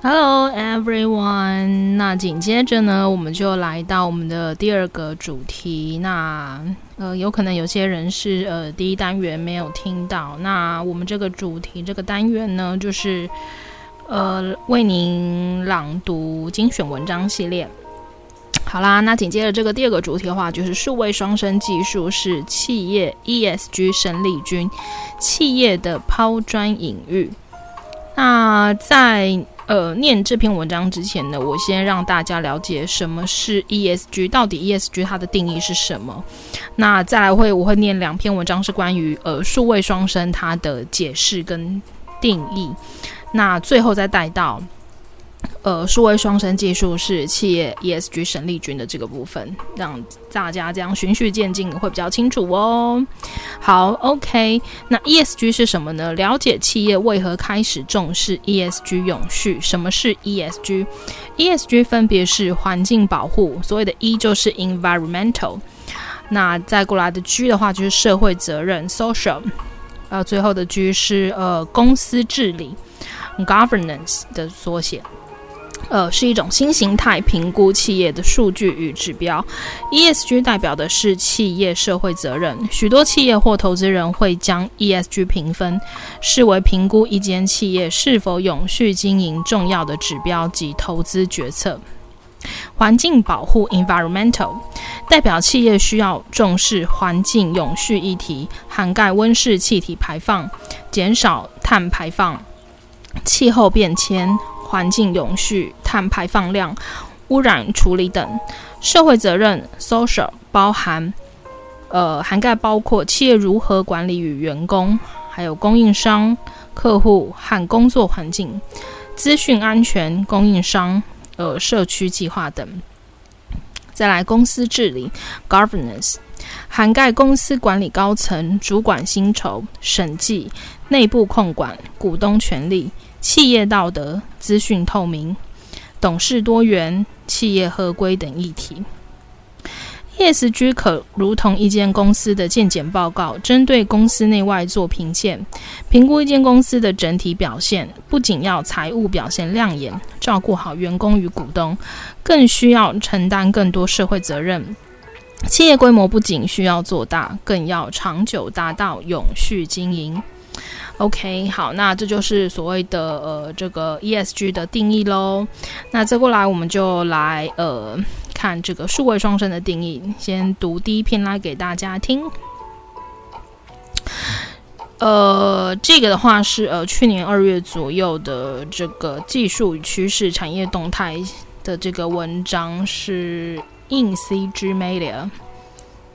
Hello everyone，那紧接着呢，我们就来到我们的第二个主题。那呃，有可能有些人是呃第一单元没有听到。那我们这个主题这个单元呢，就是呃为您朗读精选文章系列。好啦，那紧接着这个第二个主题的话，就是数位双生技术是企业 ESG 生力军，企业的抛砖引玉。那在呃，念这篇文章之前呢，我先让大家了解什么是 ESG，到底 ESG 它的定义是什么。那再来会我会念两篇文章，是关于呃数位双生它的解释跟定义。那最后再带到。呃，数位双生技术是企业 ESG 生力军的这个部分，让大家这样循序渐进会比较清楚哦。好，OK，那 ESG 是什么呢？了解企业为何开始重视 ESG 永续。什么是 ESG？ESG 分别是环境保护，所谓的 E 就是 environmental，那再过来的 G 的话就是社会责任 social，呃，最后的 G 是呃公司治理 governance 的缩写。呃，是一种新形态评估企业的数据与指标。ESG 代表的是企业社会责任。许多企业或投资人会将 ESG 评分视为评估一间企业是否永续经营重要的指标及投资决策。环境保护 （Environmental） 代表企业需要重视环境永续议题，涵盖温室气体排放、减少碳排放、气候变迁。环境永续、碳排放量、污染处理等社会责任 （social） 包含，呃，涵盖包括企业如何管理与员工，还有供应商、客户和工作环境、资讯安全、供应商、呃，社区计划等。再来，公司治理 （governance） 涵盖公司管理高层、主管薪酬、审计、内部控管、股东权利。企业道德、资讯透明、董事多元、企业合规等议题。ESG 可如同一间公司的健检报告，针对公司内外做评鉴，评估一间公司的整体表现。不仅要财务表现亮眼，照顾好员工与股东，更需要承担更多社会责任。企业规模不仅需要做大，更要长久达到永续经营。OK，好，那这就是所谓的呃这个 ESG 的定义喽。那再过来，我们就来呃看这个数位双生的定义。先读第一篇来给大家听。呃，这个的话是呃去年二月左右的这个技术与趋势产业动态的这个文章，是 InCG Media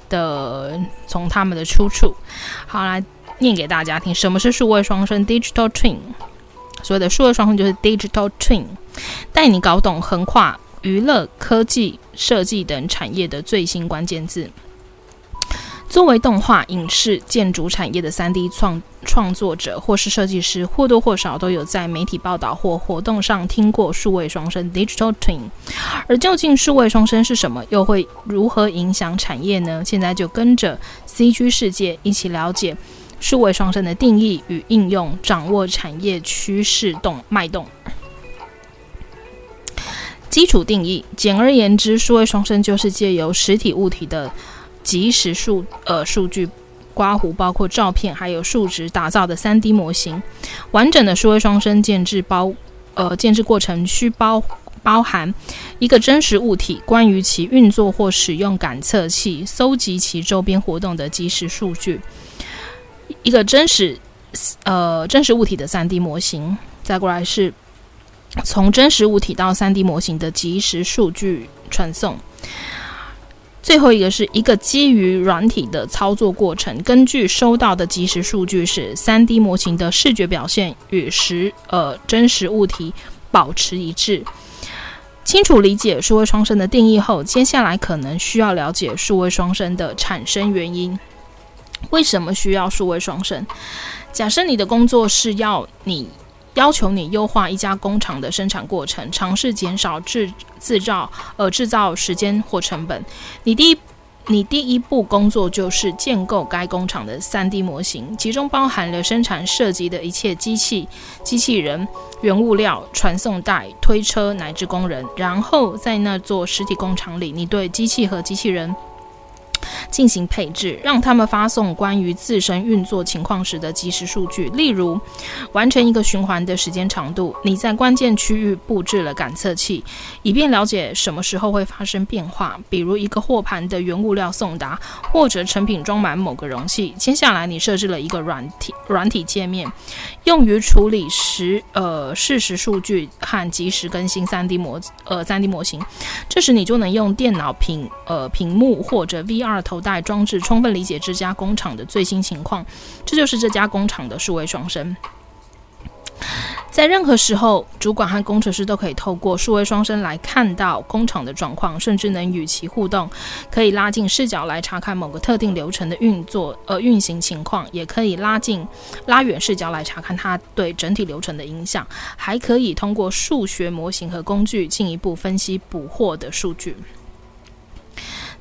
的，从他们的出处。好，来。念给大家听，什么是数位双生 （Digital Twin）？所谓的数位双生就是 Digital Twin，带你搞懂横跨娱乐、科技、设计等产业的最新关键字。作为动画、影视、建筑产业的 3D 创创作者或是设计师，或多或少都有在媒体报道或活动上听过数位双生 （Digital Twin）。而究竟数位双生是什么，又会如何影响产业呢？现在就跟着 CG 世界一起了解。数位双生的定义与应用，掌握产业趋势动脉动。基础定义：简而言之，数位双生就是借由实体物体的即时数呃数据刮胡，包括照片还有数值打造的 3D 模型。完整的数位双生建制包呃建制过程需包包含一个真实物体，关于其运作或使用感测器，搜集其周边活动的即时数据。一个真实，呃，真实物体的 3D 模型，再过来是从真实物体到 3D 模型的即时数据传送，最后一个是一个基于软体的操作过程，根据收到的即时数据，使 3D 模型的视觉表现与实呃真实物体保持一致。清楚理解数位双生的定义后，接下来可能需要了解数位双生的产生原因。为什么需要数位双生？假设你的工作是要你要求你优化一家工厂的生产过程，尝试减少制制造呃制造时间或成本。你第一你第一步工作就是建构该工厂的 3D 模型，其中包含了生产涉及的一切机器、机器人、原物料、传送带、推车乃至工人。然后在那座实体工厂里，你对机器和机器人。进行配置，让他们发送关于自身运作情况时的即时数据。例如，完成一个循环的时间长度，你在关键区域布置了感测器，以便了解什么时候会发生变化。比如，一个货盘的原物料送达，或者成品装满某个容器。接下来，你设置了一个软体软体界面，用于处理实呃事实数据和及时更新 3D 模呃 3D 模型。这时，你就能用电脑屏呃屏幕或者 VR 头。带装置充分理解这家工厂的最新情况，这就是这家工厂的数位双生。在任何时候，主管和工程师都可以透过数位双生来看到工厂的状况，甚至能与其互动。可以拉近视角来查看某个特定流程的运作呃运行情况，也可以拉近拉远视角来查看它对整体流程的影响。还可以通过数学模型和工具进一步分析捕获的数据。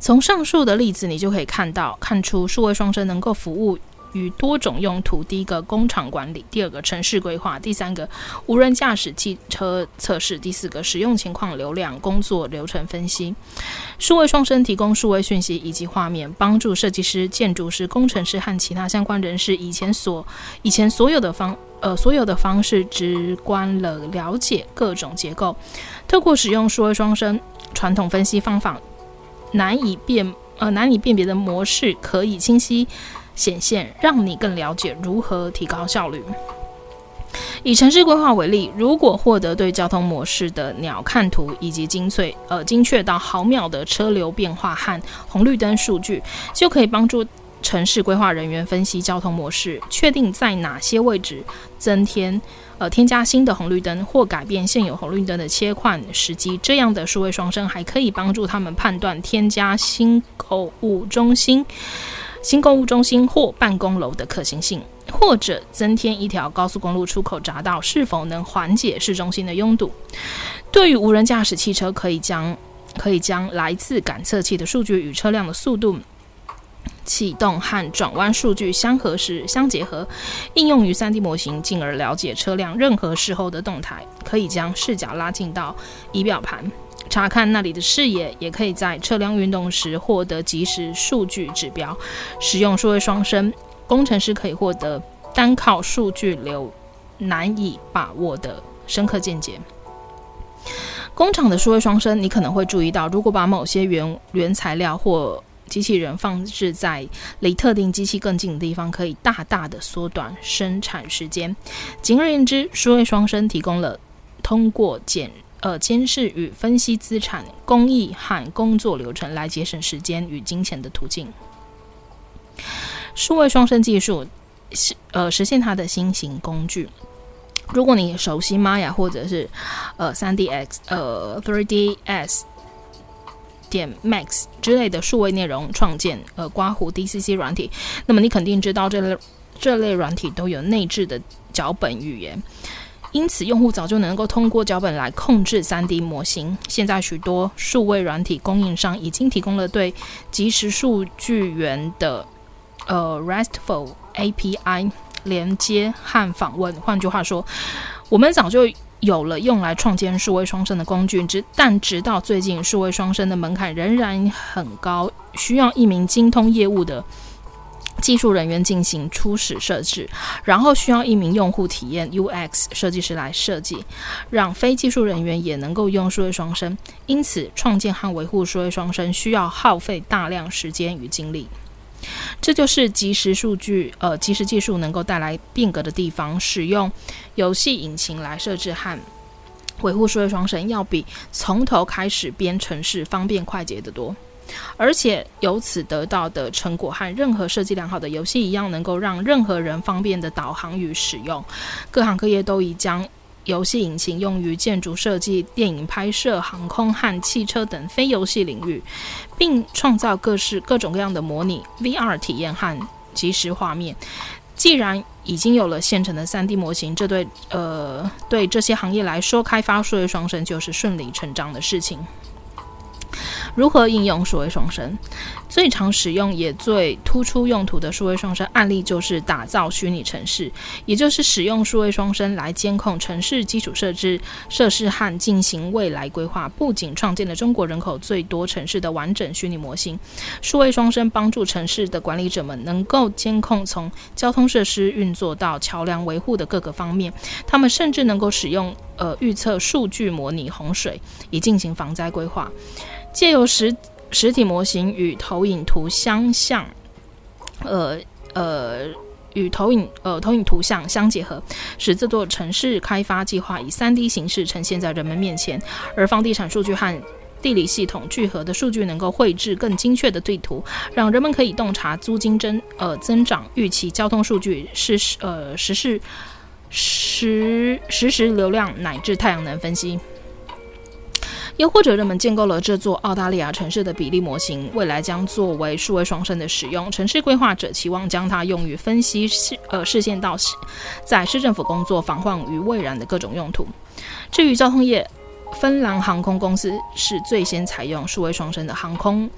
从上述的例子，你就可以看到、看出数位双生能够服务于多种用途。第一个，工厂管理；第二个，城市规划；第三个，无人驾驶汽车测试；第四个，使用情况流量工作流程分析。数位双生提供数位讯息以及画面，帮助设计师、建筑师、工程师和其他相关人士以前所以前所有的方呃所有的方式直观了了解各种结构。透过使用数位双生，传统分析方法。难以辨呃难以辨别的模式可以清晰显现，让你更了解如何提高效率。以城市规划为例，如果获得对交通模式的鸟瞰图以及精粹呃精确到毫秒的车流变化和红绿灯数据，就可以帮助城市规划人员分析交通模式，确定在哪些位置增添。呃，添加新的红绿灯或改变现有红绿灯的切换时机，这样的数位双生还可以帮助他们判断添加新购物中心、新购物中心或办公楼的可行性，或者增添一条高速公路出口匝道是否能缓解市中心的拥堵。对于无人驾驶汽车，可以将可以将来自感测器的数据与车辆的速度。启动和转弯数据相合时、相结合，应用于 3D 模型，进而了解车辆任何时候的动态。可以将视角拉近到仪表盘，查看那里的视野，也可以在车辆运动时获得即时数据指标。使用数位双生，工程师可以获得单靠数据流难以把握的深刻见解。工厂的数位双生，你可能会注意到，如果把某些原原材料或机器人放置在离特定机器更近的地方，可以大大的缩短生产时间。简而言之，数位双生提供了通过检呃监视与分析资产、工艺和工作流程来节省时间与金钱的途径。数位双生技术是呃实现它的新型工具。如果你熟悉 Maya 或者是呃 3DX 呃 3ds 点 Max 之类的数位内容创建，呃，刮胡 DCC 软体，那么你肯定知道这类这类软体都有内置的脚本语言，因此用户早就能够通过脚本来控制 3D 模型。现在许多数位软体供应商已经提供了对即时数据源的呃 RESTful API 连接和访问。换句话说，我们早就。有了用来创建数位双生的工具，直但直到最近，数位双生的门槛仍然很高，需要一名精通业务的技术人员进行初始设置，然后需要一名用户体验 UX 设计师来设计，让非技术人员也能够用数位双生。因此，创建和维护数位双生需要耗费大量时间与精力。这就是即时数据，呃，即时技术能够带来变革的地方。使用游戏引擎来设置和维护数位双生，要比从头开始编程式方便快捷得多。而且由此得到的成果和任何设计良好的游戏一样，能够让任何人方便的导航与使用。各行各业都已将。游戏引擎用于建筑设计、电影拍摄、航空和汽车等非游戏领域，并创造各式各种各样的模拟 VR 体验和即时画面。既然已经有了现成的 3D 模型，这对呃对这些行业来说，开发数位双生就是顺理成章的事情。如何应用数位双生？最常使用也最突出用途的数位双生案例就是打造虚拟城市，也就是使用数位双生来监控城市基础设施设施和进行未来规划。不仅创建了中国人口最多城市的完整虚拟模型，数位双生帮助城市的管理者们能够监控从交通设施运作到桥梁维护的各个方面。他们甚至能够使用呃预测数据模拟洪水，以进行防灾规划，借由实实体模型与投影图相像，呃呃，与投影呃投影图像相结合，使这座城市开发计划以 3D 形式呈现在人们面前。而房地产数据和地理系统聚合的数据，能够绘制更精确的地图，让人们可以洞察租金增呃增长预期、交通数据、实时呃实时实实时流量乃至太阳能分析。又或者，人们建构了这座澳大利亚城市的比例模型，未来将作为数位双生的使用。城市规划者期望将它用于分析市呃视线到在市政府工作、防患于未然的各种用途。至于交通业，芬兰航空公司是最先采用数位双生的航空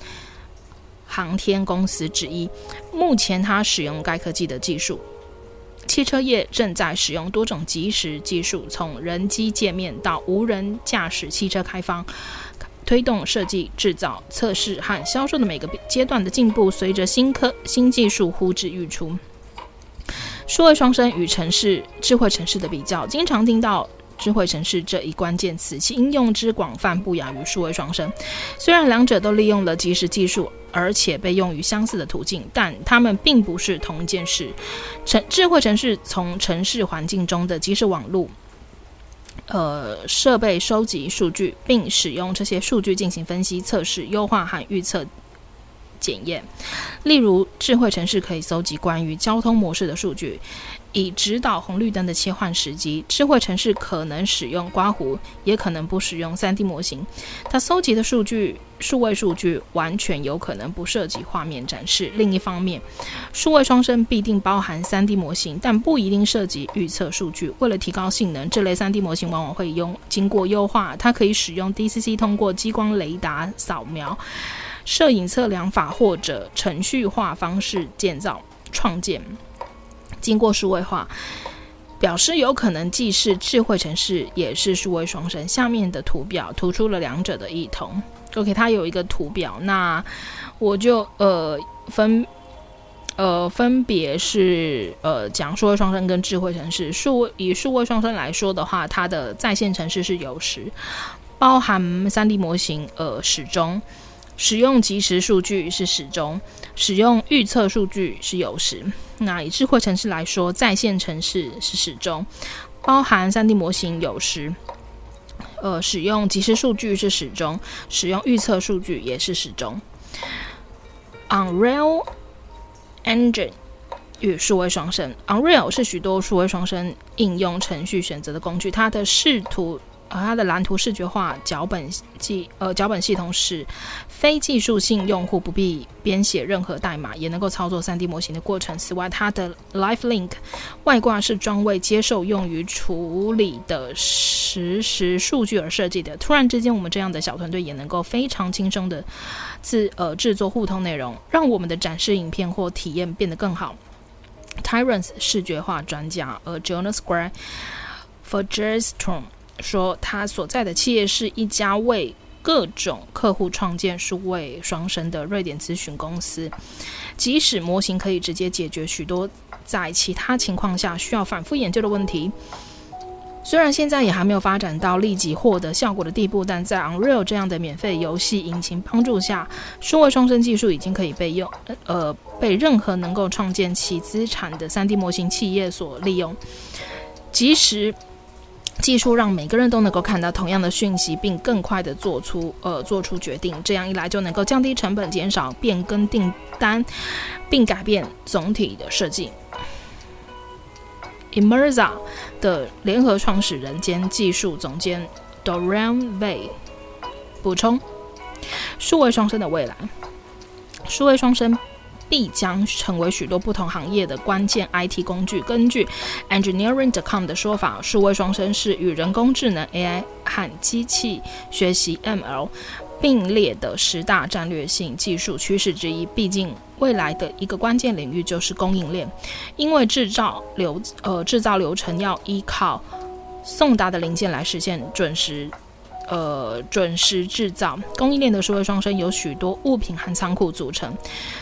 航天公司之一。目前，它使用该科技的技术。汽车业正在使用多种即时技术，从人机界面到无人驾驶汽车开发，推动设计、制造、测试和销售的每个阶段的进步。随着新科新技术呼之欲出，数位双生与城市智慧城市的比较，经常听到。智慧城市这一关键词，其应用之广泛不亚于数位双生。虽然两者都利用了即时技术，而且被用于相似的途径，但它们并不是同一件事。城智慧城市从城市环境中的即时网络，呃，设备收集数据，并使用这些数据进行分析、测试、优化和预测。检验，例如，智慧城市可以搜集关于交通模式的数据，以指导红绿灯的切换时机。智慧城市可能使用刮胡，也可能不使用 3D 模型。它搜集的数据，数位数据完全有可能不涉及画面展示。另一方面，数位双生必定包含 3D 模型，但不一定涉及预测数据。为了提高性能，这类 3D 模型往往会用经过优化。它可以使用 DCC 通过激光雷达扫描。摄影测量法或者程序化方式建造创建，经过数位化，表示有可能既是智慧城市，也是数位双生。下面的图表突出了两者的异同。OK，它有一个图表，那我就呃分呃分别是呃讲数位双生跟智慧城市。数以数位双生来说的话，它的在线城市是有时，包含 3D 模型呃始终。使用即时数据是始终，使用预测数据是有时。那以智慧城市来说，在线城市是始终，包含 3D 模型有时。呃，使用即时数据是始终，使用预测数据也是始终。Unreal Engine 与数位双生，Unreal 是许多数位双生应用程序选择的工具，它的视图。而它的蓝图视觉化脚本系呃脚本系统使非技术性用户不必编写任何代码，也能够操作 3D 模型的过程。此外，它的 LiveLink 外挂是专为接受用于处理的实时数据而设计的。突然之间，我们这样的小团队也能够非常轻松的自呃制作互通内容，让我们的展示影片或体验变得更好。Tyrants 视觉化专家，而 Jonas Square for Gerstorm 说，他所在的企业是一家为各种客户创建数位双生的瑞典咨询公司。即使模型可以直接解决许多在其他情况下需要反复研究的问题，虽然现在也还没有发展到立即获得效果的地步，但在 Unreal 这样的免费游戏引擎帮助下，数位双生技术已经可以被用，呃，被任何能够创建其资产的 3D 模型企业所利用。即使技术让每个人都能够看到同样的讯息，并更快地做出呃做出决定。这样一来，就能够降低成本，减少变更订单，并改变总体的设计。Immerza 的联合创始人兼技术总监 Dorian Vay 补充：数位双生的未来，数位双生。必将成为许多不同行业的关键 IT 工具。根据 Engineering.com 的说法，数位双生是与人工智能 AI 和机器学习 ML 并列的十大战略性技术趋势之一。毕竟，未来的一个关键领域就是供应链，因为制造流呃制造流程要依靠送达的零件来实现准时呃准时制造。供应链的数位双生由许多物品和仓库组成，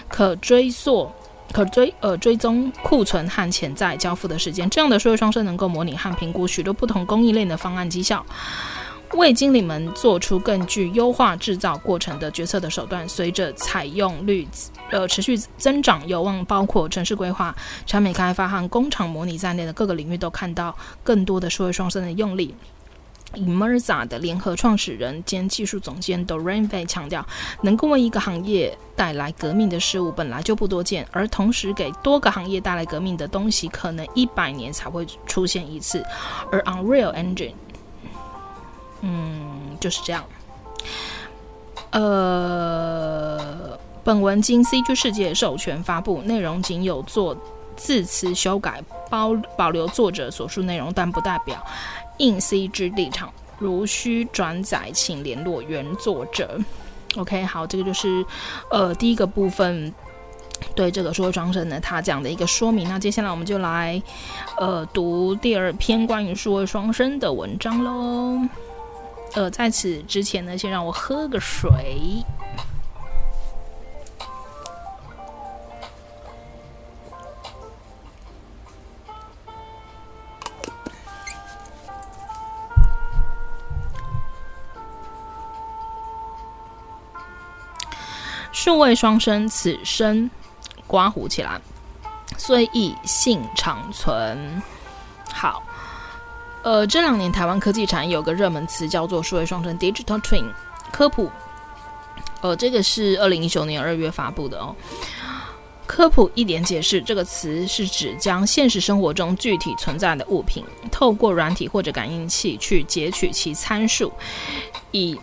可追溯。可追呃追踪库存和潜在交付的时间，这样的数位双生能够模拟和评估许多不同供应链的方案绩效，为经理们做出更具优化制造过程的决策的手段。随着采用率呃持续增长，有望包括城市规划、产品开发和工厂模拟在内的各个领域都看到更多的数位双生的用力。Immerza 的联合创始人兼技术总监 Dorian Bay 强调，能够为一个行业带来革命的事物本来就不多见，而同时给多个行业带来革命的东西，可能一百年才会出现一次。而 Unreal Engine，嗯，就是这样。呃，本文经 CG 世界授权发布，内容仅有做字词修改，保保留作者所述内容，但不代表。应 CG 立场，如需转载，请联络原作者。OK，好，这个就是呃第一个部分对这个数位双生呢，他讲的一个说明。那接下来我们就来呃读第二篇关于数位双生的文章喽。呃，在此之前呢，先让我喝个水。数位双生此生刮胡起来，虽易幸长存。好，呃，这两年台湾科技产业有个热门词叫做数位双生 （Digital Twin）。科普，呃，这个是二零一九年二月发布的哦。科普一点解释，这个词是指将现实生活中具体存在的物品，透过软体或者感应器去截取其参数，以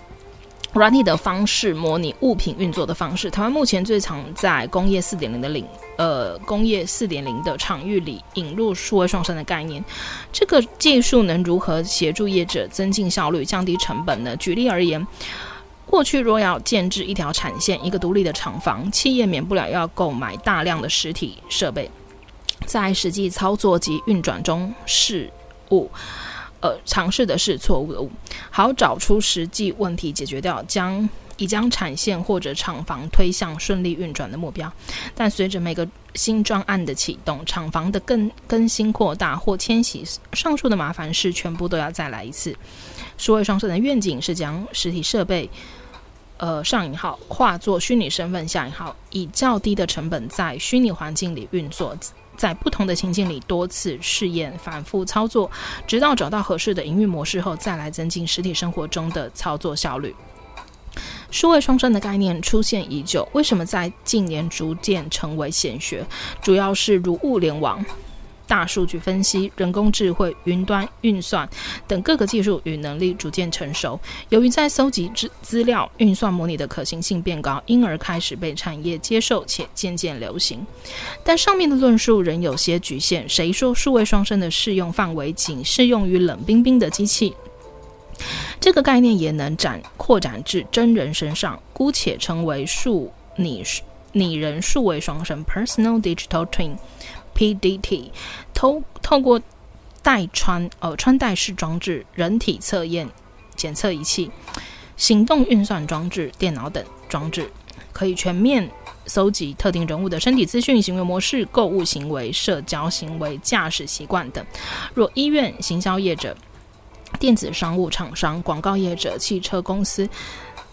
软体的方式模拟物品运作的方式。台湾目前最常在工业四点零的领呃工业四点零的场域里引入数位双生的概念。这个技术能如何协助业者增进效率、降低成本呢？举例而言，过去若要建置一条产线、一个独立的厂房，企业免不了要购买大量的实体设备，在实际操作及运转中事物。呃，尝试的是错误的误，好找出实际问题，解决掉，将已将产线或者厂房推向顺利运转的目标。但随着每个新专案的启动，厂房的更更新扩大或迁徙，上述的麻烦事全部都要再来一次。数位双生的愿景是将实体设备，呃，上引号化作虚拟身份下引号，以较低的成本在虚拟环境里运作。在不同的情境里多次试验、反复操作，直到找到合适的营运模式后，再来增进实体生活中的操作效率。数位双生的概念出现已久，为什么在近年逐渐成为显学？主要是如物联网。大数据分析、人工智慧、云端运算等各个技术与能力逐渐成熟，由于在搜集资资料、运算模拟的可行性变高，因而开始被产业接受且渐渐流行。但上面的论述仍有些局限。谁说数位双生的适用范围仅适用于冷冰冰的机器？这个概念也能展扩展至真人身上，姑且称为数拟拟人数位双生 （Personal Digital Twin）。PDT 透透过带穿呃穿戴式装置、人体测验检测仪器、行动运算装置、电脑等装置，可以全面搜集特定人物的身体资讯、行为模式、购物行为、社交行为、驾驶习惯等。若医院、行销业者、电子商务厂商、广告业者、汽车公司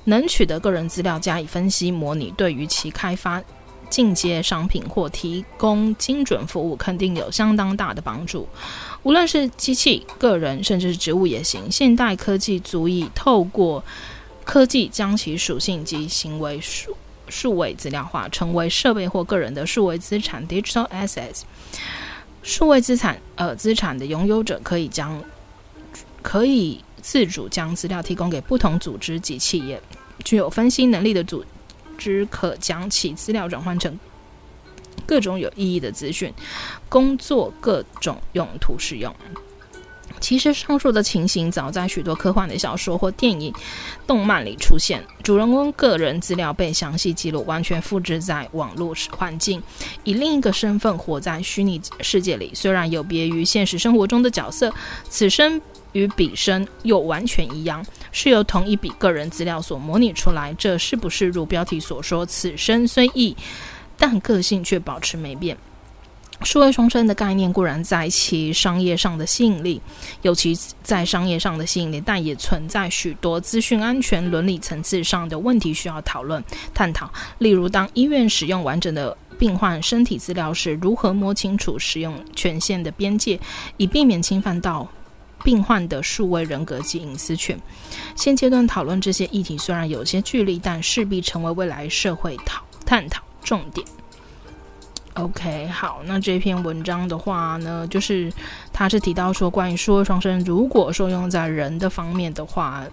能取得个人资料加以分析模拟，对于其开发。进阶商品或提供精准服务，肯定有相当大的帮助。无论是机器、个人，甚至是植物也行。现代科技足以透过科技将其属性及行为数数位资料化，成为设备或个人的数位资产 （digital assets）。数位资产，呃，资产的拥有者可以将可以自主将资料提供给不同组织及企业，具有分析能力的组。只可将其资料转换成各种有意义的资讯，工作各种用途使用。其实上述的情形早在许多科幻的小说或电影、动漫里出现。主人公个人资料被详细记录，完全复制在网络环境，以另一个身份活在虚拟世界里。虽然有别于现实生活中的角色，此生与彼生又完全一样，是由同一笔个人资料所模拟出来。这是不是如标题所说，此生虽异，但个性却保持没变？数位双生的概念固然在其商业上的吸引力，尤其在商业上的吸引力，但也存在许多资讯安全、伦理层次上的问题需要讨论、探讨。例如，当医院使用完整的病患身体资料时，如何摸清楚使用权限的边界，以避免侵犯到病患的数位人格及隐私权？现阶段讨论这些议题虽然有些距离，但势必成为未来社会讨探讨重点。OK，好，那这篇文章的话呢，就是他是提到说，关于数位双生，如果说用在人的方面的话，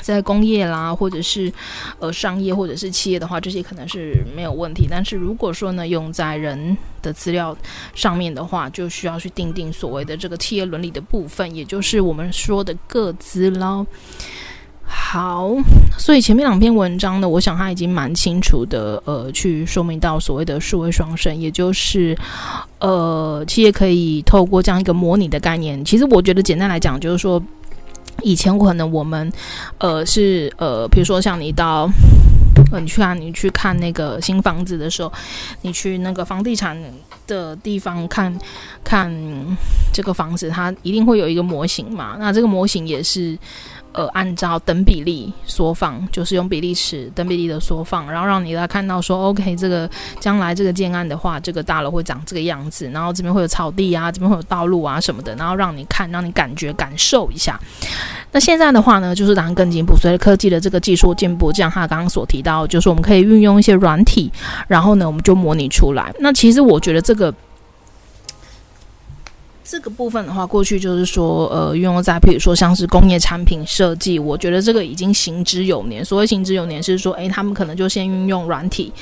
在工业啦，或者是呃商业或者是企业的话，这些可能是没有问题。但是如果说呢，用在人的资料上面的话，就需要去定定所谓的这个企业伦理的部分，也就是我们说的个资捞。好，所以前面两篇文章呢，我想他已经蛮清楚的，呃，去说明到所谓的数位双生，也就是，呃，企业可以透过这样一个模拟的概念。其实我觉得简单来讲，就是说，以前可能我们，呃，是呃，比如说像你到，呃，你去看你去看那个新房子的时候，你去那个房地产的地方看看这个房子，它一定会有一个模型嘛。那这个模型也是。呃，按照等比例缩放，就是用比例尺等比例的缩放，然后让你来看到说，OK，这个将来这个建案的话，这个大楼会长这个样子，然后这边会有草地啊，这边会有道路啊什么的，然后让你看，让你感觉感受一下。那现在的话呢，就是当然更进一步，随着科技的这个技术进步，就像他刚刚所提到，就是我们可以运用一些软体，然后呢，我们就模拟出来。那其实我觉得这个。这个部分的话，过去就是说，呃，运用在比如说像是工业产品设计，我觉得这个已经行之有年。所谓行之有年，是说，诶，他们可能就先运用软体，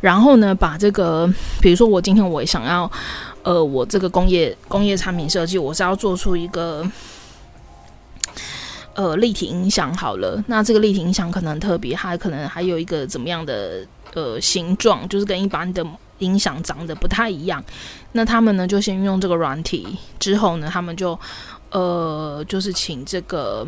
然后呢，把这个，比如说我今天我想要，呃，我这个工业工业产品设计，我是要做出一个，呃，立体音响好了，那这个立体音响可能特别，它可能还有一个怎么样的呃形状，就是跟一般的。音响长得不太一样，那他们呢就先用这个软体，之后呢他们就呃就是请这个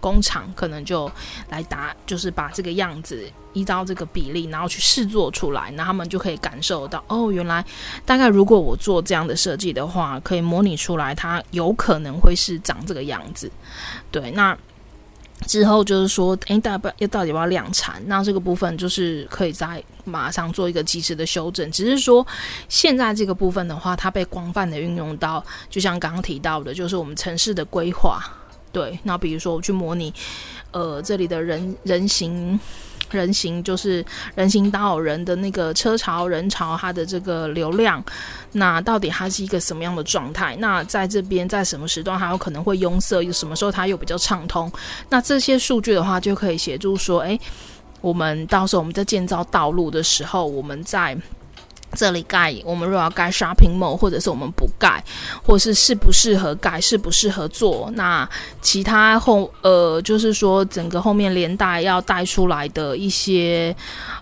工厂可能就来打，就是把这个样子依照这个比例，然后去试做出来，那他们就可以感受到哦，原来大概如果我做这样的设计的话，可以模拟出来，它有可能会是长这个样子，对，那。之后就是说，诶，大不要到底要不要量产？那这个部分就是可以在马上做一个及时的修正。只是说，现在这个部分的话，它被广泛的运用到，就像刚刚提到的，就是我们城市的规划。对，那比如说我去模拟，呃，这里的人人行。人行就是人行道人的那个车潮人潮，它的这个流量，那到底它是一个什么样的状态？那在这边在什么时段它有可能会拥塞？又什么时候它又比较畅通？那这些数据的话，就可以协助说，诶，我们到时候我们在建造道路的时候，我们在。这里盖，我们如果要盖 shopping mall，或者是我们不盖，或是适不适合盖，适不适合做？那其他后呃，就是说整个后面连带要带出来的一些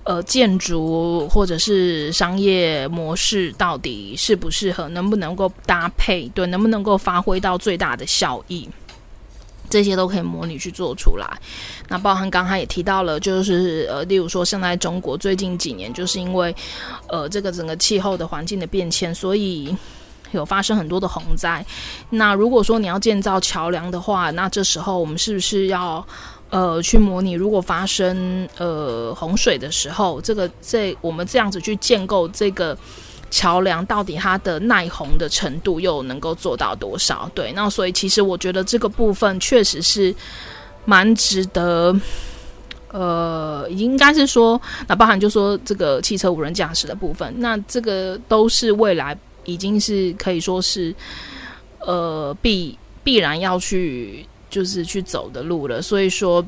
呃建筑或者是商业模式，到底适不适合，能不能够搭配？对，能不能够发挥到最大的效益？这些都可以模拟去做出来，那包含刚才也提到了，就是呃，例如说现在中国最近几年，就是因为呃这个整个气候的环境的变迁，所以有发生很多的洪灾。那如果说你要建造桥梁的话，那这时候我们是不是要呃去模拟，如果发生呃洪水的时候，这个这我们这样子去建构这个。桥梁到底它的耐洪的程度又能够做到多少？对，那所以其实我觉得这个部分确实是蛮值得，呃，应该是说，那包含就说这个汽车无人驾驶的部分，那这个都是未来已经是可以说是，呃，必必然要去就是去走的路了。所以说，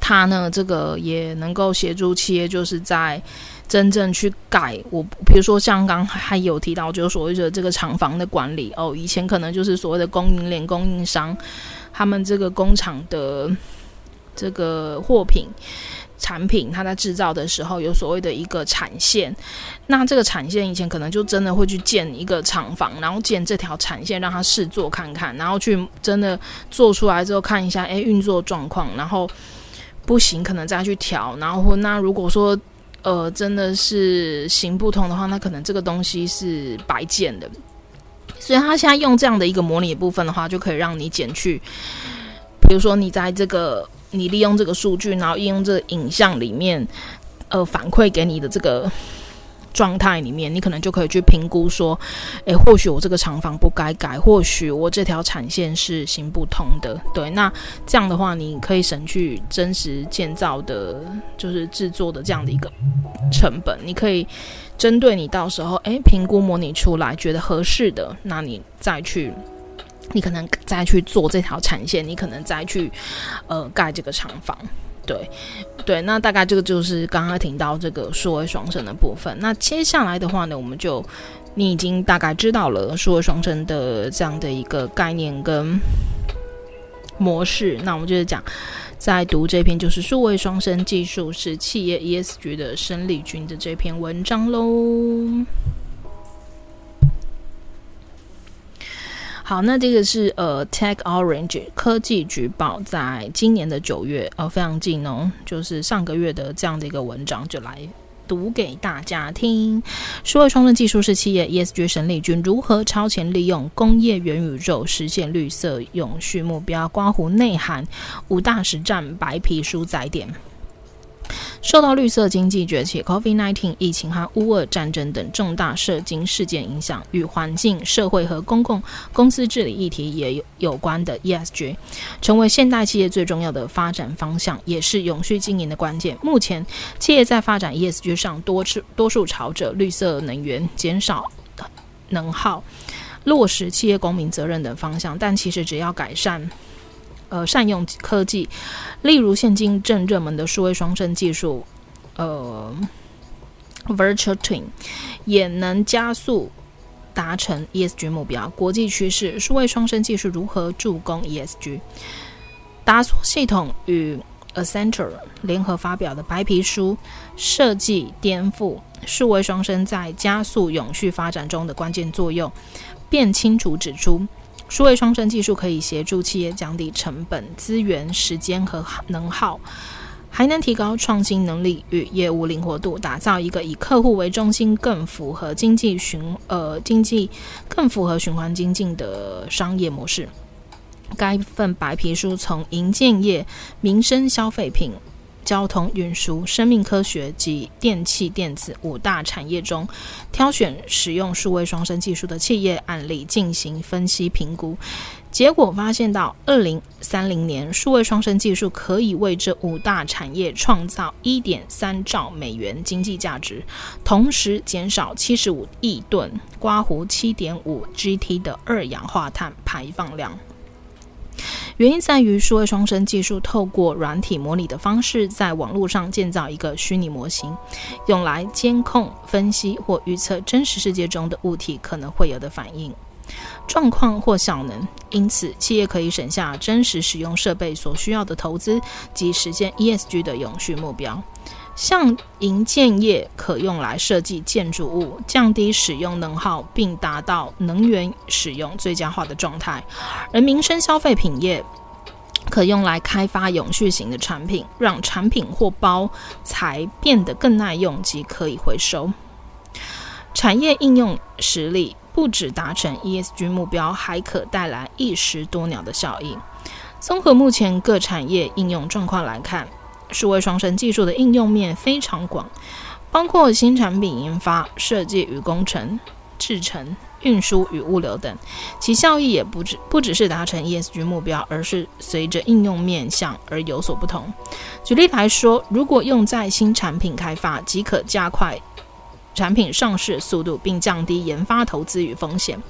它呢，这个也能够协助企业，就是在。真正去改。我比如说像刚还有提到，就是所谓的这个厂房的管理哦，以前可能就是所谓的供应链供应商，他们这个工厂的这个货品。产品它在制造的时候有所谓的一个产线，那这个产线以前可能就真的会去建一个厂房，然后建这条产线让它试做看看，然后去真的做出来之后看一下，诶，运作状况，然后不行可能再去调，然后那如果说呃真的是行不通的话，那可能这个东西是白建的，所以他现在用这样的一个模拟部分的话，就可以让你减去，比如说你在这个。你利用这个数据，然后应用这个影像里面，呃，反馈给你的这个状态里面，你可能就可以去评估说，诶，或许我这个厂房不该改，或许我这条产线是行不通的。对，那这样的话，你可以省去真实建造的，就是制作的这样的一个成本。你可以针对你到时候，诶，评估模拟出来觉得合适的，那你再去。你可能再去做这条产线，你可能再去，呃，盖这个厂房，对，对，那大概这个就是刚刚听到这个数位双生的部分。那接下来的话呢，我们就你已经大概知道了数位双生的这样的一个概念跟模式。那我们就是讲，在读这篇就是数位双生技术是企业 ESG 的生力军的这篇文章喽。好，那这个是呃，TechOrange 科技局报在今年的九月，呃，非常近哦，就是上个月的这样的一个文章，就来读给大家听。数位双生技术是企业 ESG 生力军如何超前利用工业元宇宙实现绿色永续目标，括弧内涵五大实战白皮书载点。受到绿色经济崛起、COVID-19 疫情和乌俄战争等重大社经事件影响，与环境、社会和公共公司治理议题也有有关的 ESG，成为现代企业最重要的发展方向，也是永续经营的关键。目前，企业在发展 ESG 上多数多数朝着绿色能源、减少能耗、落实企业公民责任等方向，但其实只要改善。呃，善用科技，例如现今正热门的数位双生技术，呃，Virtual Twin，也能加速达成 ESG 目标。国际趋势，数位双生技术如何助攻 ESG？达索系统与 Accenture 联合发表的白皮书，设计颠覆数位双生在加速永续发展中的关键作用，便清楚指出。数位双生技术可以协助企业降低成本、资源、时间和能耗，还能提高创新能力与业务灵活度，打造一个以客户为中心、更符合经济循呃经济更符合循环经济的商业模式。该份白皮书从银建业、民生消费品。交通运输、生命科学及电气电子五大产业中，挑选使用数位双生技术的企业案例进行分析评估，结果发现到二零三零年，数位双生技术可以为这五大产业创造一点三兆美元经济价值，同时减少七十五亿吨刮胡七点五 GT 的二氧化碳排放量。原因在于，数位双生技术透过软体模拟的方式，在网络上建造一个虚拟模型，用来监控、分析或预测真实世界中的物体可能会有的反应、状况或效能。因此，企业可以省下真实使用设备所需要的投资，及实现 ESG 的永续目标。像营建业可用来设计建筑物，降低使用能耗，并达到能源使用最佳化的状态；而民生消费品业可用来开发永续型的产品，让产品或包材变得更耐用及可以回收。产业应用实力不只达成 ESG 目标，还可带来一石多鸟的效应。综合目前各产业应用状况来看，数位双生技术的应用面非常广，包括新产品研发、设计与工程、制程、运输与物流等，其效益也不只不只是达成 ESG 目标，而是随着应用面向而有所不同。举例来说，如果用在新产品开发，即可加快。产品上市速度，并降低研发投资与风险，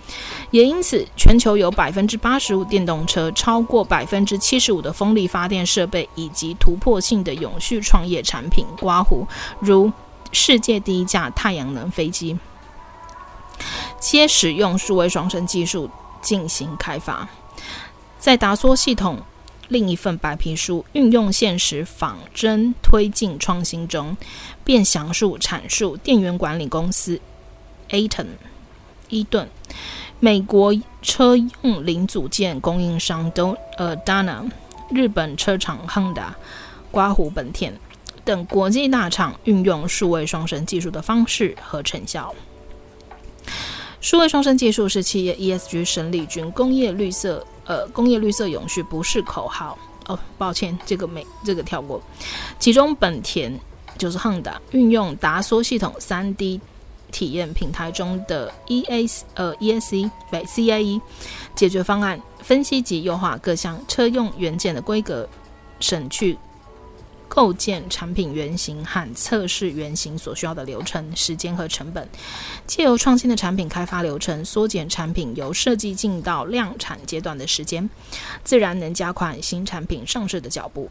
也因此，全球有百分之八十五电动车、超过百分之七十五的风力发电设备以及突破性的永续创业产品，刮胡如世界第一架太阳能飞机，皆使用数位双生技术进行开发。在达梭系统另一份白皮书《运用现实仿真推进创新》中，便详述阐述电源管理公司 Aton 伊顿。美国车用零组件供应商都呃 Dana，日本车厂 Honda，刮胡本田等国际大厂运用数位双生技术的方式和成效。数位双生技术是企业 ESG 生力军，工业绿色呃工业绿色永续不是口号哦，抱歉，这个没这个跳过。其中本田就是 Honda 运用达索系统三 D。体验平台中的 EAS 呃 E S C 对 CIE 解决方案，分析及优化各项车用元件的规格，省去构建产品原型和测试原型所需要的流程、时间和成本，借由创新的产品开发流程，缩减产品由设计进到量产阶段的时间，自然能加快新产品上市的脚步。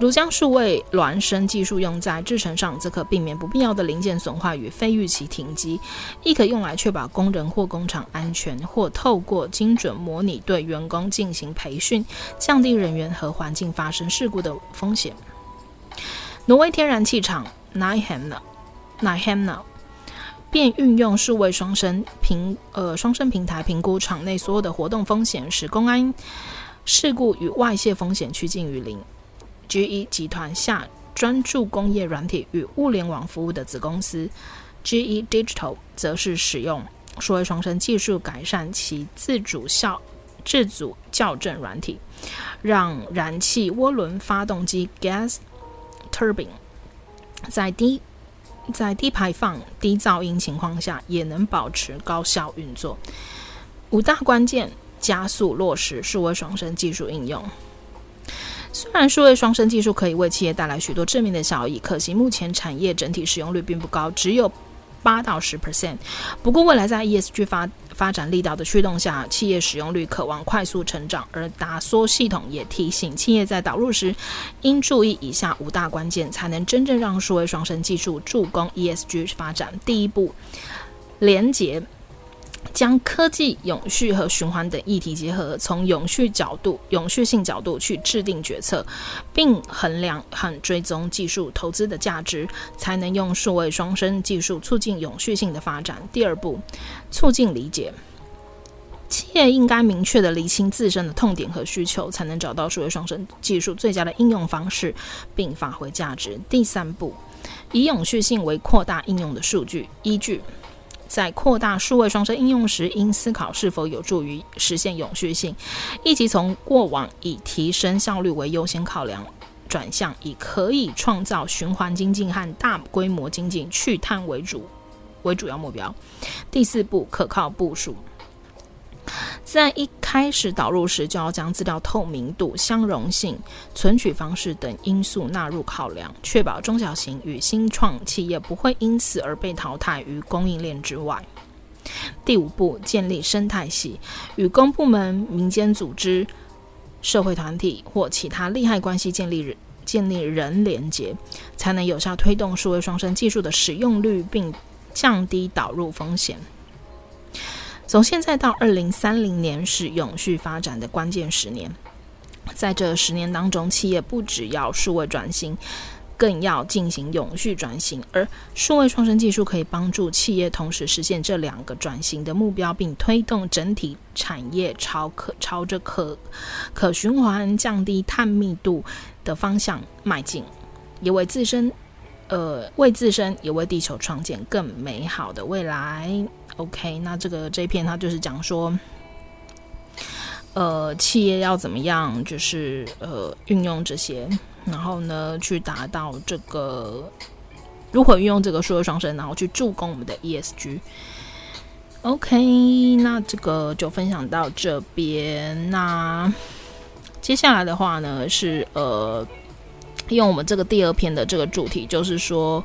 如将数位孪生技术用在制程上，则可避免不必要的零件损坏与非预期停机，亦可用来确保工人或工厂安全，或透过精准模拟对员工进行培训，降低人员和环境发生事故的风险。挪威天然气厂 Nyhamna，Nyhamna 便运用数位双生平呃双生平台评估厂内所有的活动风险，使公安事故与外泄风险趋近于零。GE 集团下专注工业软体与物联网服务的子公司 GE Digital，则是使用数位双生技术改善其自主校自主校正软体，让燃气涡轮发动机 Gas Turbine 在低在低排放、低噪音情况下也能保持高效运作。五大关键加速落实数位双生技术应用。虽然数位双生技术可以为企业带来许多正面的效益，可惜目前产业整体使用率并不高，只有八到十 percent。不过，未来在 ESG 发发展力道的驱动下，企业使用率渴望快速成长。而达梭系统也提醒企业在导入时，应注意以下五大关键，才能真正让数位双生技术助攻 ESG 发展。第一步，连接。将科技、永续和循环等议题结合，从永续角度、永续性角度去制定决策，并衡量和追踪技术投资的价值，才能用数位双生技术促进永续性的发展。第二步，促进理解，企业应该明确地厘清自身的痛点和需求，才能找到数位双生技术最佳的应用方式，并发挥价值。第三步，以永续性为扩大应用的数据依据。在扩大数位双生应用时，应思考是否有助于实现永续性，以及从过往以提升效率为优先考量，转向以可以创造循环经济和大规模经济去碳为主为主要目标。第四步，可靠部署。在一开始导入时，就要将资料透明度、相容性、存取方式等因素纳入考量，确保中小型与新创企业不会因此而被淘汰于供应链之外。第五步，建立生态系，与公部门、民间组织、社会团体或其他利害关系建立人建立人连结，才能有效推动数位双生技术的使用率，并降低导入风险。从现在到二零三零年是永续发展的关键十年，在这十年当中，企业不只要数位转型，更要进行永续转型。而数位创生技术可以帮助企业同时实现这两个转型的目标，并推动整体产业朝可朝着可可循环、降低碳密度的方向迈进，也为自身，呃，为自身也为地球创建更美好的未来。OK，那这个这一篇它就是讲说，呃，企业要怎么样，就是呃运用这些，然后呢去达到这个如何运用这个数位双生，然后去助攻我们的 ESG。OK，那这个就分享到这边。那接下来的话呢是呃，用我们这个第二篇的这个主题，就是说。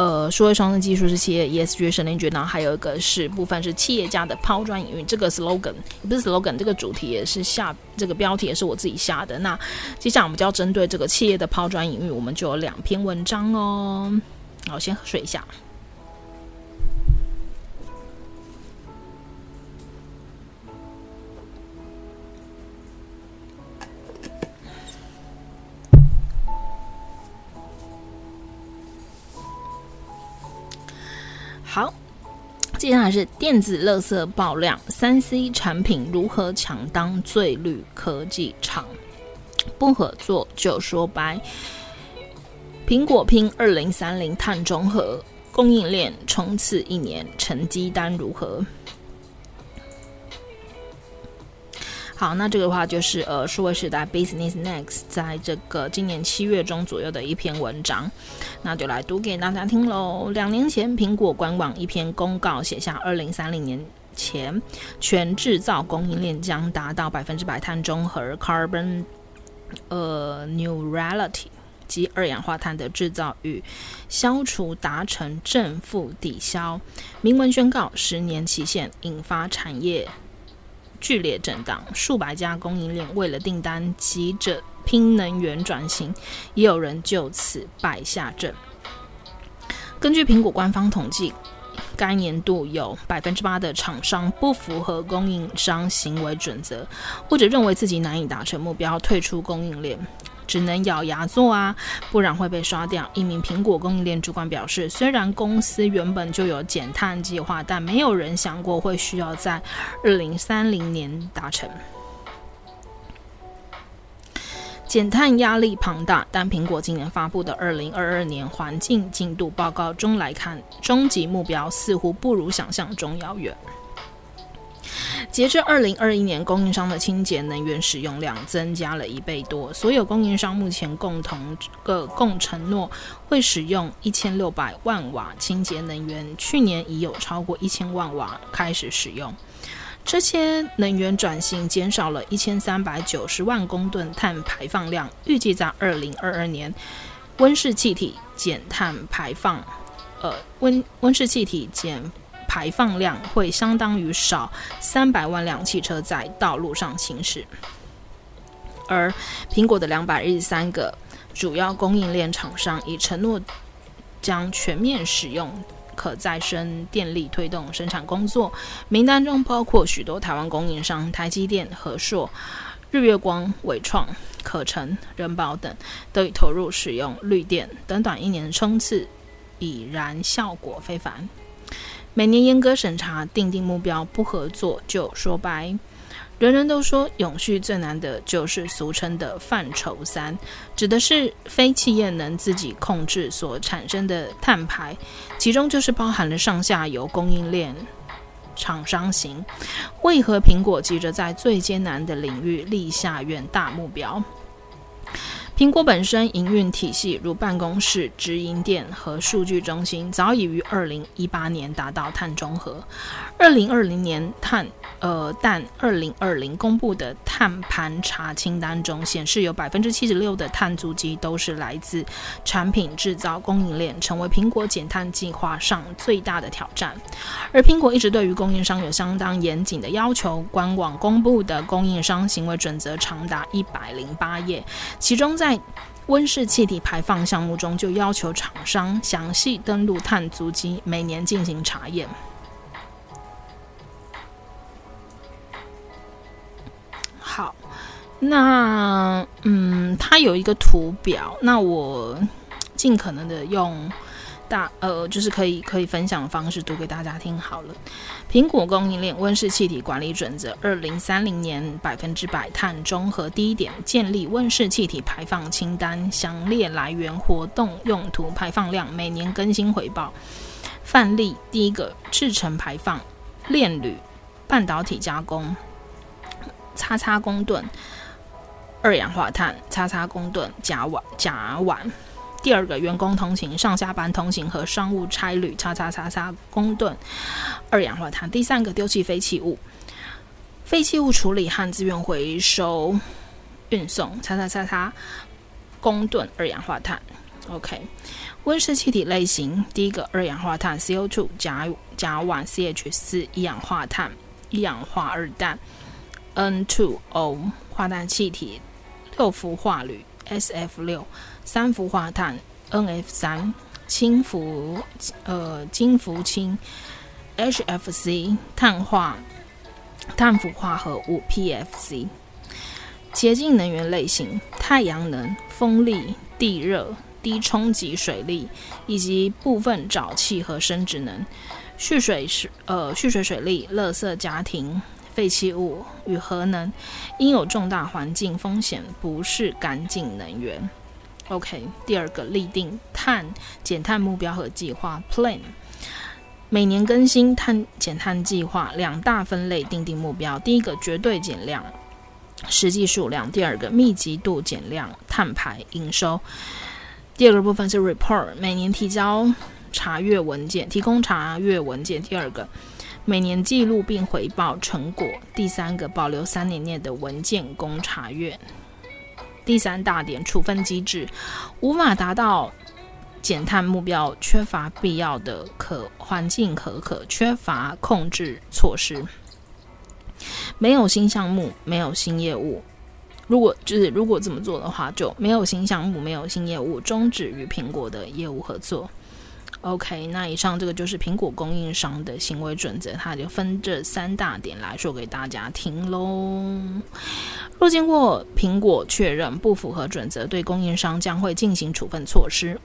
呃，数位双生技术是企业 ESG 省力军，然后还有一个是部分是企业家的抛砖引玉。这个 slogan 不是 slogan，这个主题也是下这个标题也是我自己下的。那接下来我们就要针对这个企业的抛砖引玉，我们就有两篇文章哦。好，先喝水一下。好，接下来是电子垃圾爆量，三 C 产品如何抢当最绿科技厂？不合作就说白。苹果拼二零三零碳中和，供应链冲刺一年，成绩单如何？好，那这个的话就是呃，数位时代 Business Next 在这个今年七月中左右的一篇文章，那就来读给大家听喽。两年前，苹果官网一篇公告写下，二零三零年前全制造供应链将达到百分之百碳中和 （carbon 呃 neutrality） 及二氧化碳的制造与消除达成正负抵消。明文宣告十年期限，引发产业。剧烈震荡，数百家供应链为了订单急着拼能源转型，也有人就此败下阵。根据苹果官方统计，该年度有百分之八的厂商不符合供应商行为准则，或者认为自己难以达成目标，退出供应链。只能咬牙做啊，不然会被刷掉。一名苹果供应链主管表示，虽然公司原本就有减碳计划，但没有人想过会需要在二零三零年达成。减碳压力庞大，但苹果今年发布的二零二二年环境进度报告中来看，终极目标似乎不如想象中遥远。截至二零二一年，供应商的清洁能源使用量增加了一倍多。所有供应商目前共同个共承诺会使用一千六百万瓦清洁能源，去年已有超过一千万瓦开始使用。这些能源转型减少了一千三百九十万公吨碳排放量，预计在二零二二年，温室气体减碳排放，呃，温温室气体减。排放量会相当于少三百万辆汽车在道路上行驶，而苹果的两百一十三个主要供应链厂商已承诺将全面使用可再生电力推动生产工作，名单中包括许多台湾供应商，台积电、和硕、日月光、伟创、可成、仁宝等都已投入使用绿电，短短一年的冲刺已然效果非凡。每年严格审查，定定目标，不合作就说拜。人人都说永续最难的就是俗称的范畴三，指的是非企业能自己控制所产生的碳排，其中就是包含了上下游供应链厂商型。为何苹果急着在最艰难的领域立下远大目标？苹果本身营运体系如办公室、直营店和数据中心，早已于二零一八年达到碳中和。二零二零年碳，呃，但二零二零公布的碳盘查清单中显示，有百分之七十六的碳足迹都是来自产品制造供应链，成为苹果减碳计划上最大的挑战。而苹果一直对于供应商有相当严谨的要求，官网公布的供应商行为准则长达一百零八页，其中在在温室气体排放项目中，就要求厂商详细登录碳足迹，每年进行查验。好，那嗯，它有一个图表，那我尽可能的用。大呃，就是可以可以分享的方式读给大家听好了。苹果供应链温室气体管理准则，二零三零年百分之百碳中和。第一点，建立温室气体排放清单，详列来源、活动用途、排放量，每年更新回报。范例：第一个，制成排放，炼铝、半导体加工，叉叉工盾二氧化碳，叉叉工盾甲烷甲烷。第二个，员工通勤、上下班通勤和商务差旅，叉叉叉叉公吨二氧化碳。第三个，丢弃废弃物、废弃物处理和资源回收运送，叉叉叉叉公吨二氧化碳。OK，温室气体类型，第一个二氧化碳 CO2 甲甲烷 CH 四一氧化碳一氧化二氮 N2O 化氮气体六氟化铝 SF 六三氟化碳 NF 三氢氟呃金氟氢 HFC 碳化碳氟化合物 PFC 洁净能源类型，太阳能、风力、地热。低冲击水力以及部分沼气和生质能、蓄水是呃蓄水水力、垃圾家庭废弃物与核能，应有重大环境风险，不是干净能源。OK，第二个立定碳减碳目标和计划 Plan，每年更新碳减碳计划，两大分类定定目标：第一个绝对减量，实际数量；第二个密集度减量，碳排营收。第二个部分是 report，每年提交查阅文件，提供查阅文件。第二个，每年记录并回报成果。第三个，保留三年内的文件供查阅。第三大点，处分机制，无法达到减碳目标，缺乏必要的可环境可可，缺乏控制措施，没有新项目，没有新业务。如果就是如果这么做的话，就没有新项目，没有新业务，终止与苹果的业务合作。OK，那以上这个就是苹果供应商的行为准则，它就分这三大点来说给大家听喽。若经过苹果确认不符合准则，对供应商将会进行处分措施。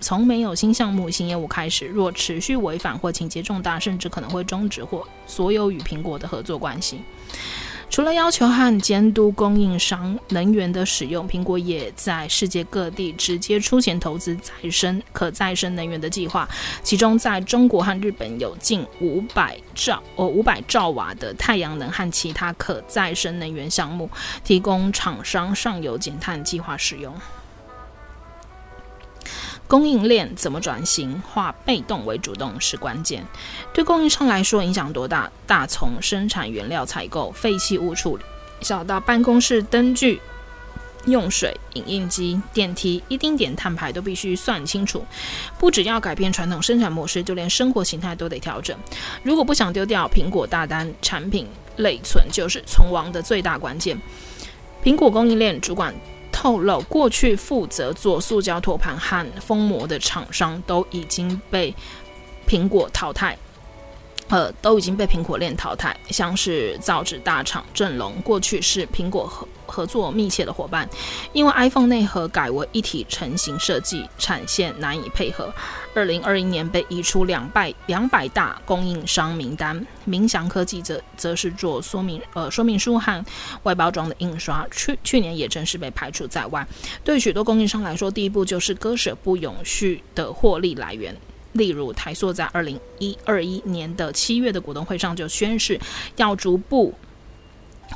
从没有新项目、新业务开始，若持续违反或情节重大，甚至可能会终止或所有与苹果的合作关系。除了要求和监督供应商能源的使用，苹果也在世界各地直接出钱投资再生、可再生能源的计划。其中，在中国和日本有近五百兆哦五百兆瓦的太阳能和其他可再生能源项目，提供厂商上游减碳计划使用。供应链怎么转型？化被动为主动是关键。对供应商来说，影响多大？大从生产原料采购、废弃物处理，小到办公室灯具、用水、影印机、电梯，一丁点碳排都必须算清楚。不只要改变传统生产模式，就连生活形态都得调整。如果不想丢掉苹果大单，产品内存就是存亡的最大关键。苹果供应链主管。透露，过去负责做塑胶托盘和封膜的厂商都已经被苹果淘汰，呃，都已经被苹果链淘汰。像是造纸大厂正隆，过去是苹果合合作密切的伙伴，因为 iPhone 内核改为一体成型设计，产线难以配合。二零二一年被移出两百两百大供应商名单，明祥科技则则是做说明呃说明书和外包装的印刷，去去年也正式被排除在外。对许多供应商来说，第一步就是割舍不永续的获利来源。例如台塑在二零一二一年的七月的股东会上就宣誓，要逐步。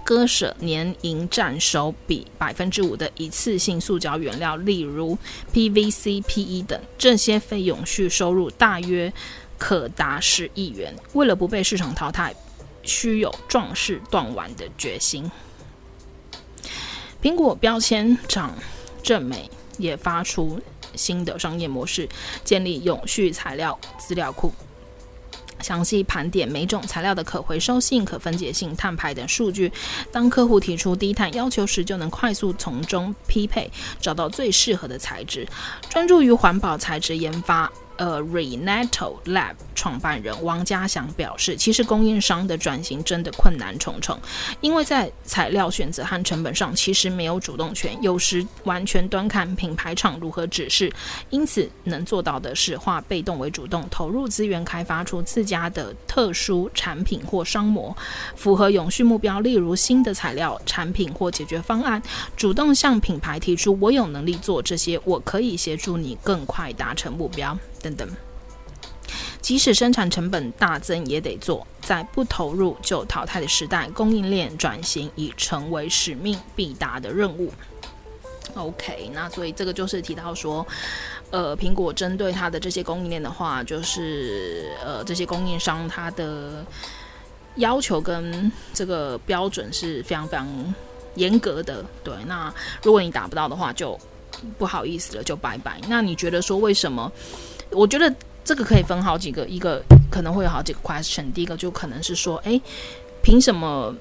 割舍年营占收比百分之五的一次性塑胶原料，例如 PVC、PE 等，这些非永续收入大约可达十亿元。为了不被市场淘汰，需有壮士断腕的决心。苹果标签厂正美也发出新的商业模式，建立永续材料资料库。详细盘点每种材料的可回收性、可分解性、碳排等数据。当客户提出低碳要求时，就能快速从中匹配，找到最适合的材质。专注于环保材质研发。呃，Renato Lab 创办人王家祥表示，其实供应商的转型真的困难重重，因为在材料选择和成本上其实没有主动权，有时完全端看品牌厂如何指示。因此，能做到的是化被动为主动，投入资源开发出自家的特殊产品或商模，符合永续目标，例如新的材料、产品或解决方案，主动向品牌提出我有能力做这些，我可以协助你更快达成目标。等等，即使生产成本大增也得做。在不投入就淘汰的时代，供应链转型已成为使命必达的任务。OK，那所以这个就是提到说，呃，苹果针对它的这些供应链的话，就是呃，这些供应商它的要求跟这个标准是非常非常严格的。对，那如果你达不到的话，就不好意思了，就拜拜。那你觉得说为什么？我觉得这个可以分好几个，一个可能会有好几个 question。第一个就可能是说，诶，凭什么？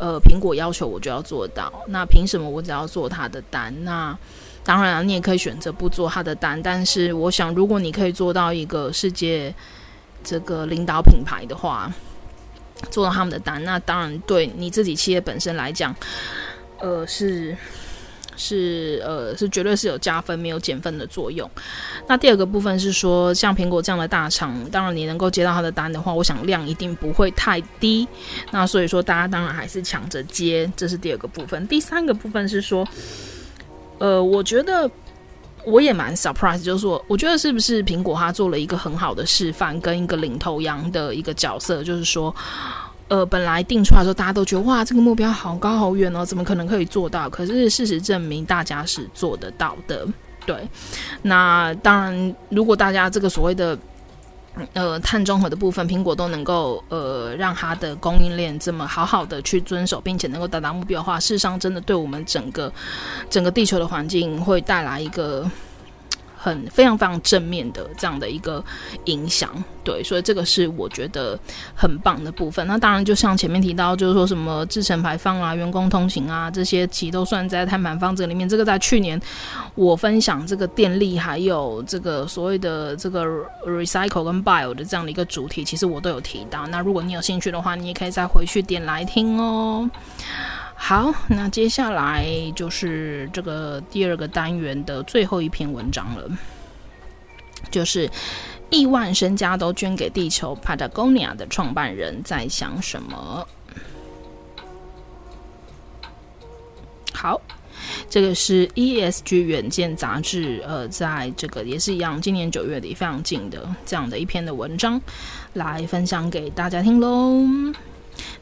呃，苹果要求我就要做到？那凭什么我只要做他的单？那当然，你也可以选择不做他的单。但是我想，如果你可以做到一个世界这个领导品牌的话，做到他们的单，那当然对你自己企业本身来讲，呃，是。是呃，是绝对是有加分没有减分的作用。那第二个部分是说，像苹果这样的大厂，当然你能够接到他的单的话，我想量一定不会太低。那所以说，大家当然还是抢着接，这是第二个部分。第三个部分是说，呃，我觉得我也蛮 surprise，就是说，我觉得是不是苹果它做了一个很好的示范，跟一个领头羊的一个角色，就是说。呃，本来定出来的时候，大家都觉得哇，这个目标好高好远哦，怎么可能可以做到？可是事实证明，大家是做得到的。对，那当然，如果大家这个所谓的呃碳中和的部分，苹果都能够呃让它的供应链这么好好的去遵守，并且能够达到目标的话，事实上真的对我们整个整个地球的环境会带来一个。很非常非常正面的这样的一个影响，对，所以这个是我觉得很棒的部分。那当然，就像前面提到，就是说什么制程排放啊、员工通行啊这些，其实都算在碳排放这里面。这个在去年我分享这个电力还有这个所谓的这个 recycle 跟 bio 的这样的一个主题，其实我都有提到。那如果你有兴趣的话，你也可以再回去点来听哦。好，那接下来就是这个第二个单元的最后一篇文章了，就是亿万身家都捐给地球，Patagonia 的创办人在想什么？好，这个是 ESG 远见杂志，呃，在这个也是一样，今年九月底非常近的这样的一篇的文章，来分享给大家听喽。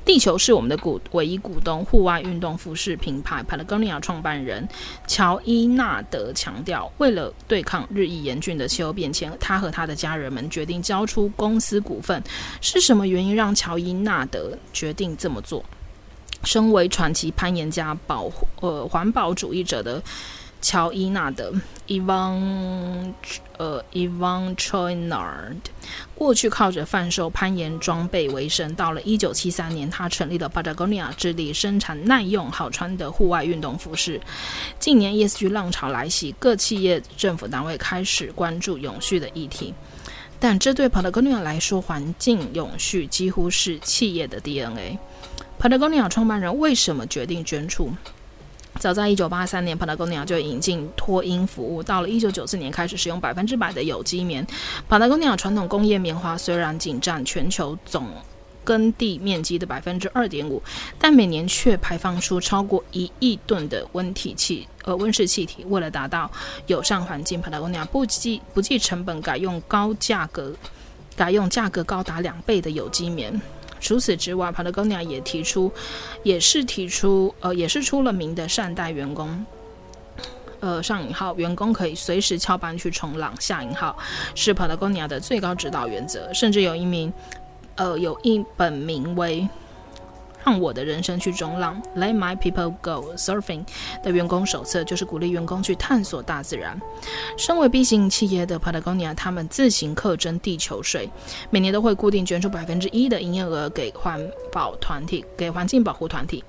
地球是我们的股唯一股东。户外运动服饰品牌 Patagonia 创办人乔伊纳德强调，为了对抗日益严峻的气候变迁，他和他的家人们决定交出公司股份。是什么原因让乔伊纳德决定这么做？身为传奇攀岩家、保呃环保主义者的。乔伊纳德 （Ivan） 呃，Ivan Chouinard 过去靠着贩售攀岩装备为生。到了一九七三年，他成立了 Patagonia，致力生产耐用、好穿的户外运动服饰。近年 ESG 浪潮来袭，各企业、政府单位开始关注永续的议题。但这对 Patagonia 来说，环境永续几乎是企业的 DNA。Patagonia 创办人为什么决定捐出？早在一九八三年，Patagonia 就引进脱英服务。到了一九九四年，开始使用百分之百的有机棉。Patagonia 传统工业棉花虽然仅占全球总耕地面积的百分之二点五，但每年却排放出超过一亿吨的温体气呃温室气体。为了达到友善环境，Patagonia 不计不计成本改用高价格改用价格高达两倍的有机棉。除此之外，Patagonia 也提出，也是提出，呃，也是出了名的善待员工。呃，上引号，员工可以随时翘班去冲浪。下引号，是 Patagonia 的最高指导原则。甚至有一名，呃，有一本名为。让我的人生去冲浪，Let my people go surfing 的员工手册，就是鼓励员工去探索大自然。身为 B 型企业的 Patagonia，他们自行课征地球税，每年都会固定捐出百分之一的营业额给环保团体，给环境保护团体。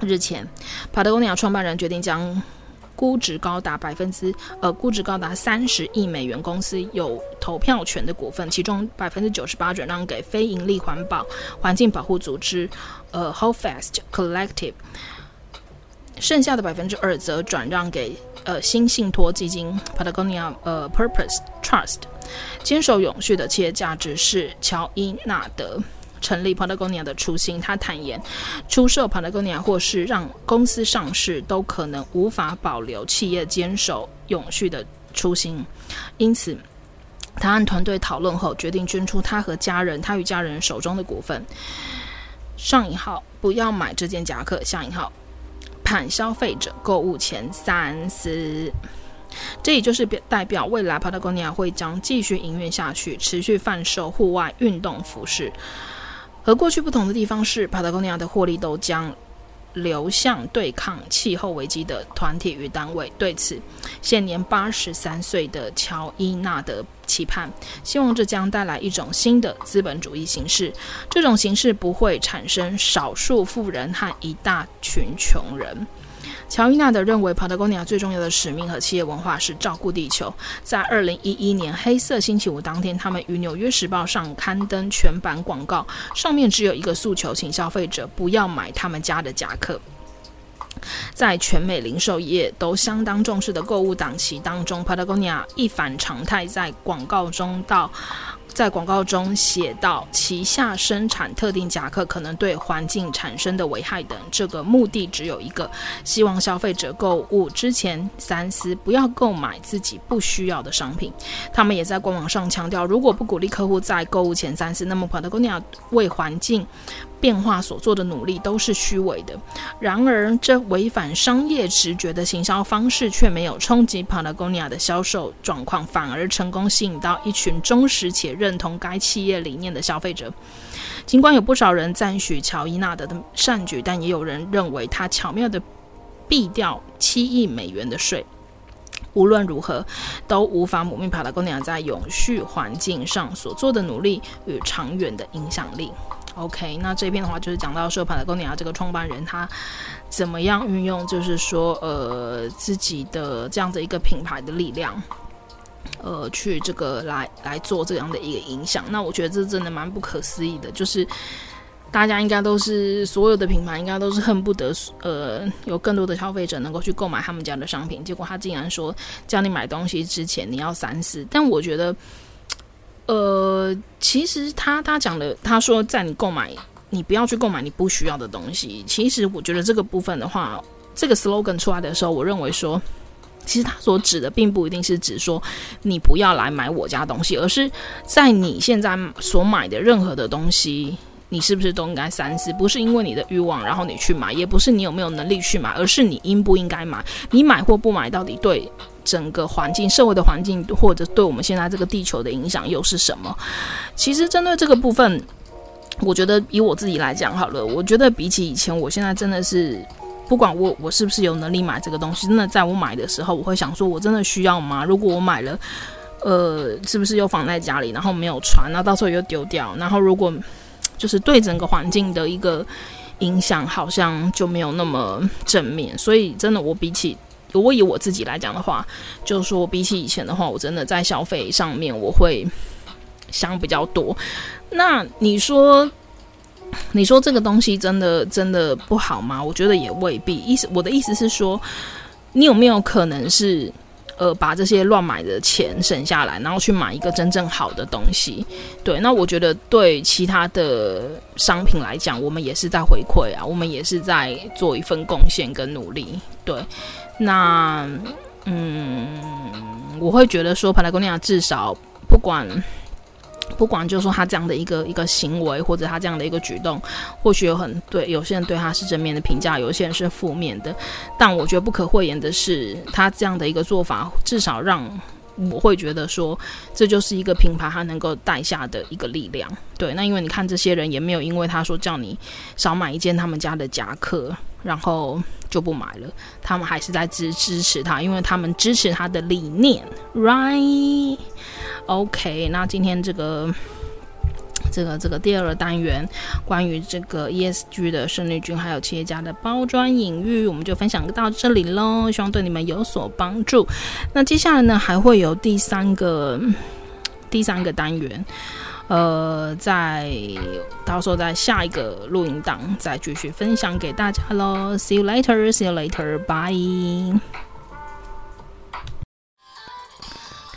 日前，Patagonia 创办人决定将。估值高达百分之呃，估值高达三十亿美元公司有投票权的股份，其中百分之九十八转让给非盈利环保环境保护组织呃 Holdfast Collective，剩下的百分之二则转让给呃新信托基金 Patagonia 呃 Purpose Trust，坚守永续的企业价值是乔伊纳德。成立 Patagonia 的初心，他坦言，出售 Patagonia 或是让公司上市，都可能无法保留企业坚守永续的初心。因此，他和团队讨论后，决定捐出他和家人、他与家人手中的股份。上引号，不要买这件夹克。下引号，盼消费者购物前三思。这也就是表代表未来 Patagonia 会将继续营运下去，持续贩售户外运动服饰。和过去不同的地方是帕塔哥尼亚的获利都将流向对抗气候危机的团体与单位。对此，现年八十三岁的乔伊纳德期盼，希望这将带来一种新的资本主义形式。这种形式不会产生少数富人和一大群穷人。乔伊纳德认为，Patagonia 最重要的使命和企业文化是照顾地球。在二零一一年黑色星期五当天，他们于《纽约时报》上刊登全版广告，上面只有一个诉求，请消费者不要买他们家的夹克。在全美零售业都相当重视的购物档期当中，Patagonia 一反常态，在广告中到。在广告中写到，旗下生产特定夹克可能对环境产生的危害等，这个目的只有一个，希望消费者购物之前三思，不要购买自己不需要的商品。他们也在官网上强调，如果不鼓励客户在购物前三思，那么 Patagonia 为环境变化所做的努力都是虚伪的。然而，这违反商业直觉的行销方式却没有冲击 Patagonia 的销售状况，反而成功吸引到一群忠实且认同该企业理念的消费者。尽管有不少人赞许乔伊纳德的善举，但也有人认为他巧妙地避掉七亿美元的税。无论如何，都无法抹灭 Patagonia 在永续环境上所做的努力与长远的影响力。OK，那这篇的话就是讲到说，Patagonia 这个创办人他怎么样运用，就是说，呃，自己的这样的一个品牌的力量，呃，去这个来来做这样的一个影响。那我觉得这真的蛮不可思议的，就是大家应该都是所有的品牌应该都是恨不得，呃，有更多的消费者能够去购买他们家的商品，结果他竟然说叫你买东西之前你要三思。但我觉得。呃，其实他他讲的，他说在你购买，你不要去购买你不需要的东西。其实我觉得这个部分的话，这个 slogan 出来的时候，我认为说，其实他所指的并不一定是指说你不要来买我家东西，而是在你现在所买的任何的东西，你是不是都应该三思？不是因为你的欲望，然后你去买，也不是你有没有能力去买，而是你应不应该买？你买或不买，到底对？整个环境、社会的环境，或者对我们现在这个地球的影响又是什么？其实针对这个部分，我觉得以我自己来讲好了，我觉得比起以前，我现在真的是不管我我是不是有能力买这个东西，真的在我买的时候，我会想说，我真的需要吗？如果我买了，呃，是不是又放在家里，然后没有穿，那到时候又丢掉？然后如果就是对整个环境的一个影响，好像就没有那么正面。所以真的，我比起如果以我自己来讲的话，就是说比起以前的话，我真的在消费上面我会想比较多。那你说，你说这个东西真的真的不好吗？我觉得也未必。意思我的意思是说，你有没有可能是呃把这些乱买的钱省下来，然后去买一个真正好的东西？对，那我觉得对其他的商品来讲，我们也是在回馈啊，我们也是在做一份贡献跟努力。对。那，嗯，我会觉得说帕拉贡尼亚至少不管不管，就是说他这样的一个一个行为，或者他这样的一个举动，或许有很对有些人对他是正面的评价，有些人是负面的。但我觉得不可讳言的是，他这样的一个做法，至少让我会觉得说，这就是一个品牌他能够带下的一个力量。对，那因为你看这些人也没有因为他说叫你少买一件他们家的夹克，然后。就不买了，他们还是在支支持他，因为他们支持他的理念，right、OK，那今天这个这个这个第二单元关于这个 ESG 的胜利军还有企业家的包装隐喻，我们就分享到这里喽，希望对你们有所帮助。那接下来呢，还会有第三个第三个单元。呃，在到时候在下一个录音档再继续分享给大家喽。See you later, see you later, bye.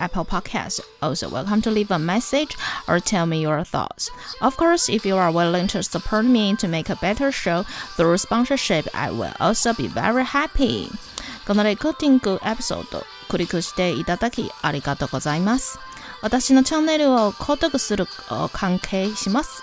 Apple Podcasts. Also, welcome to leave a message or tell me your thoughts. Of course, if you are willing to support me to make a better show through sponsorship, I will also be very happy. このレコーディングエピソード、クリックしていただきありがとうございます。 私のチャンネルを购読する関系します。